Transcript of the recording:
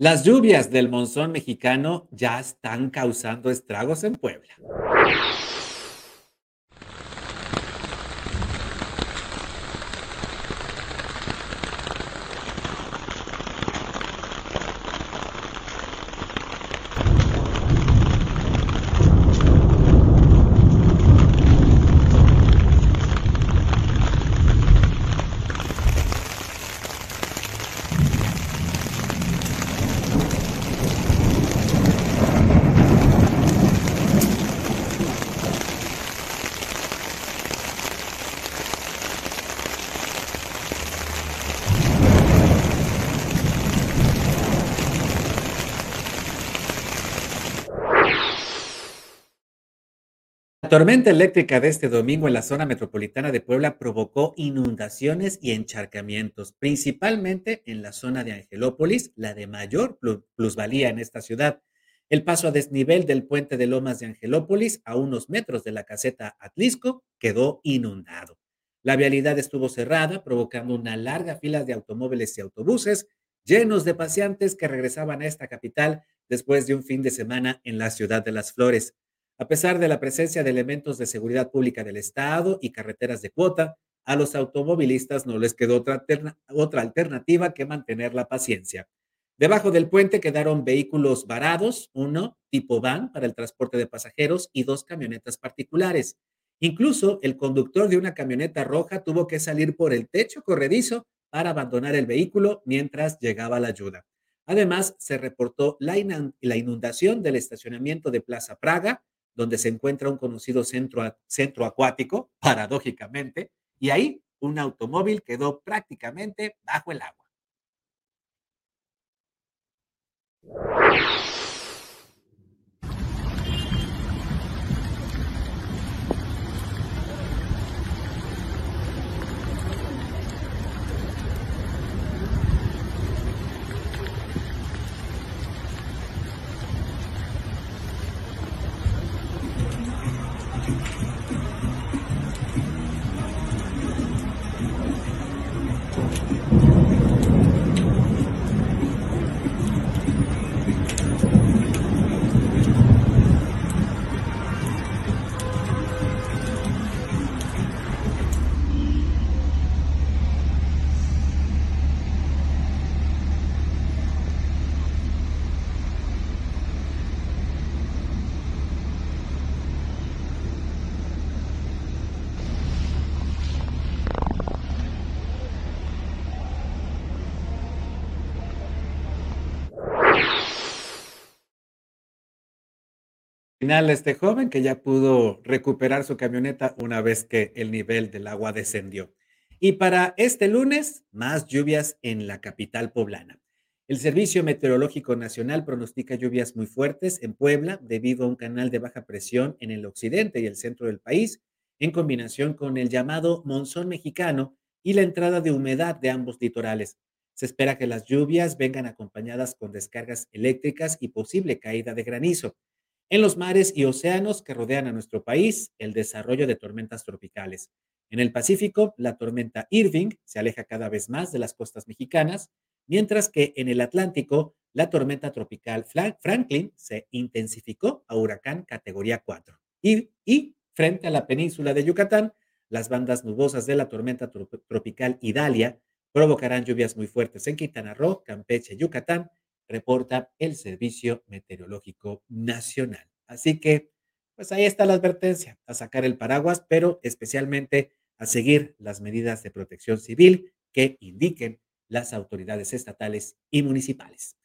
Las lluvias del monzón mexicano ya están causando estragos en Puebla. Tormenta eléctrica de este domingo en la zona metropolitana de Puebla provocó inundaciones y encharcamientos, principalmente en la zona de Angelópolis, la de mayor plusvalía en esta ciudad. El paso a desnivel del puente de Lomas de Angelópolis, a unos metros de la caseta Atlisco, quedó inundado. La vialidad estuvo cerrada, provocando una larga fila de automóviles y autobuses llenos de paseantes que regresaban a esta capital después de un fin de semana en la ciudad de las Flores. A pesar de la presencia de elementos de seguridad pública del Estado y carreteras de cuota, a los automovilistas no les quedó otra, otra, alternativa que mantener la paciencia. Debajo del puente quedaron vehículos varados, uno tipo van para el transporte de pasajeros y dos camionetas particulares. Incluso el conductor de una camioneta roja tuvo que salir por el techo corredizo para abandonar el vehículo mientras llegaba la ayuda. Además, se reportó la inundación del estacionamiento de Plaza Praga, donde se encuentra un conocido centro, centro acuático, paradójicamente, y ahí un automóvil quedó prácticamente bajo el agua. Final este joven que ya pudo recuperar su camioneta una vez que el nivel del agua descendió. Y para este lunes, más lluvias en la capital poblana. El Servicio Meteorológico Nacional pronostica lluvias muy fuertes en Puebla debido a un canal de baja presión en el occidente y el centro del país, en combinación con el llamado monzón mexicano y la entrada de humedad de ambos litorales. Se espera que las lluvias vengan acompañadas con descargas eléctricas y posible caída de granizo. En los mares y océanos que rodean a nuestro país, el desarrollo de tormentas tropicales. En el Pacífico, la tormenta Irving se aleja cada vez más de las costas mexicanas, mientras que en el Atlántico, la tormenta tropical Franklin se intensificó a huracán categoría 4. Y, frente a la península de Yucatán, las bandas nubosas de la tormenta tropical Idalia provocarán lluvias muy fuertes en Quintana Roo, Campeche, Yucatán reporta el Servicio Meteorológico Nacional. Así que, pues ahí está la advertencia, a sacar el paraguas, pero especialmente a seguir las medidas de protección civil que indiquen las autoridades estatales y municipales.